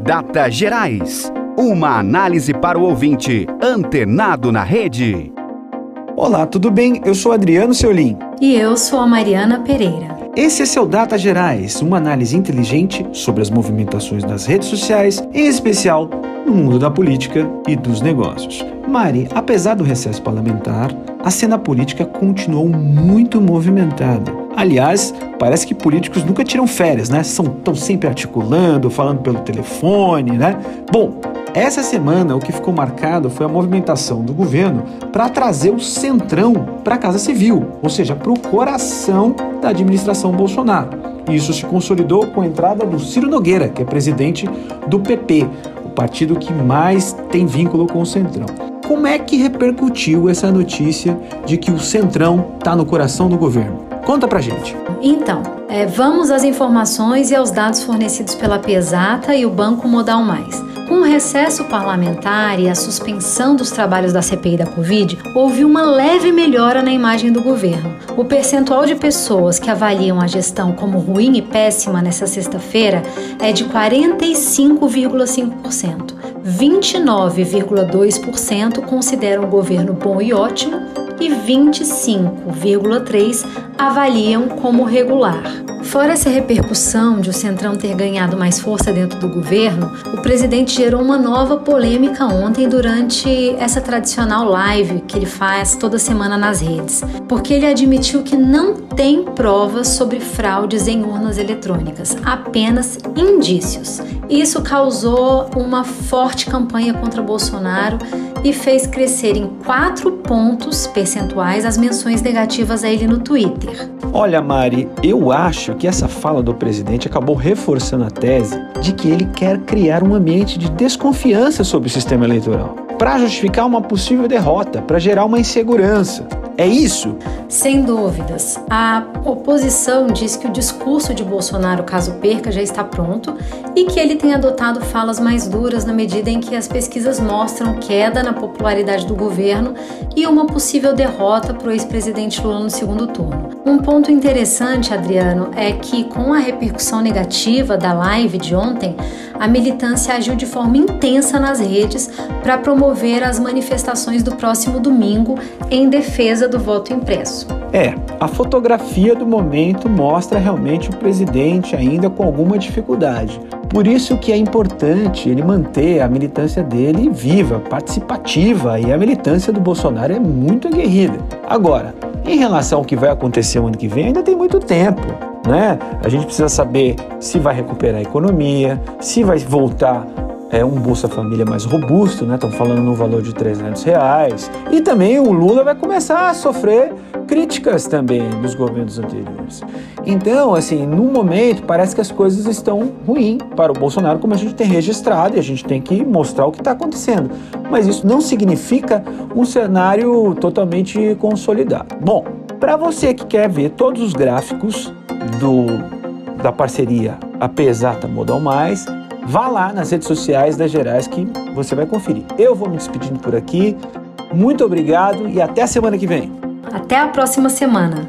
Data Gerais. Uma análise para o ouvinte antenado na rede. Olá, tudo bem? Eu sou Adriano Seolim. E eu sou a Mariana Pereira. Esse é seu Data Gerais, uma análise inteligente sobre as movimentações das redes sociais, em especial no mundo da política e dos negócios. Mari, apesar do recesso parlamentar, a cena política continuou muito movimentada. Aliás, parece que políticos nunca tiram férias, né? São tão sempre articulando, falando pelo telefone, né? Bom, essa semana o que ficou marcado foi a movimentação do governo para trazer o centrão para a Casa Civil, ou seja, para o coração da administração Bolsonaro. Isso se consolidou com a entrada do Ciro Nogueira, que é presidente do PP, o partido que mais tem vínculo com o centrão. Como é que repercutiu essa notícia de que o centrão está no coração do governo? Conta pra gente. Então, é, vamos às informações e aos dados fornecidos pela Pesata e o Banco Modal Mais. Com o recesso parlamentar e a suspensão dos trabalhos da CPI da Covid, houve uma leve melhora na imagem do governo. O percentual de pessoas que avaliam a gestão como ruim e péssima nessa sexta-feira é de 45,5%. 29,2% consideram o governo bom e ótimo e 25,3% avaliam como regular. Fora essa repercussão de o Centrão ter ganhado mais força dentro do governo, o presidente gerou uma nova polêmica ontem durante essa tradicional live que ele faz toda semana nas redes, porque ele admitiu que não tem provas sobre fraudes em urnas eletrônicas, apenas indícios. Isso causou uma forte campanha contra Bolsonaro e fez crescer em quatro pontos percentuais as menções negativas a ele no Twitter. Olha, Mari, eu acho que essa fala do presidente acabou reforçando a tese de que ele quer criar um ambiente de desconfiança sobre o sistema eleitoral para justificar uma possível derrota, para gerar uma insegurança. É isso? Sem dúvidas. A oposição diz que o discurso de Bolsonaro, caso perca, já está pronto e que ele tem adotado falas mais duras na medida em que as pesquisas mostram queda na popularidade do governo e uma possível derrota para o ex-presidente Lula no segundo turno. Um ponto interessante, Adriano, é que com a repercussão negativa da live de ontem, a militância agiu de forma intensa nas redes para promover as manifestações do próximo domingo em defesa do voto impresso. É, a fotografia do momento mostra realmente o presidente ainda com alguma dificuldade. Por isso que é importante ele manter a militância dele viva, participativa, e a militância do Bolsonaro é muito aguerrida. Agora, em relação ao que vai acontecer o ano que vem, ainda tem muito tempo. Né? A gente precisa saber se vai recuperar a economia, se vai voltar é, um Bolsa Família mais robusto, né? Estão falando no valor de 300 reais. E também o Lula vai começar a sofrer críticas também dos governos anteriores. Então, assim, no momento parece que as coisas estão ruins para o Bolsonaro, como a gente tem registrado e a gente tem que mostrar o que está acontecendo. Mas isso não significa um cenário totalmente consolidado. Bom, para você que quer ver todos os gráficos do, da parceria AP Exata Modal Mais, vá lá nas redes sociais das Gerais que você vai conferir. Eu vou me despedindo por aqui. Muito obrigado e até a semana que vem. Até a próxima semana.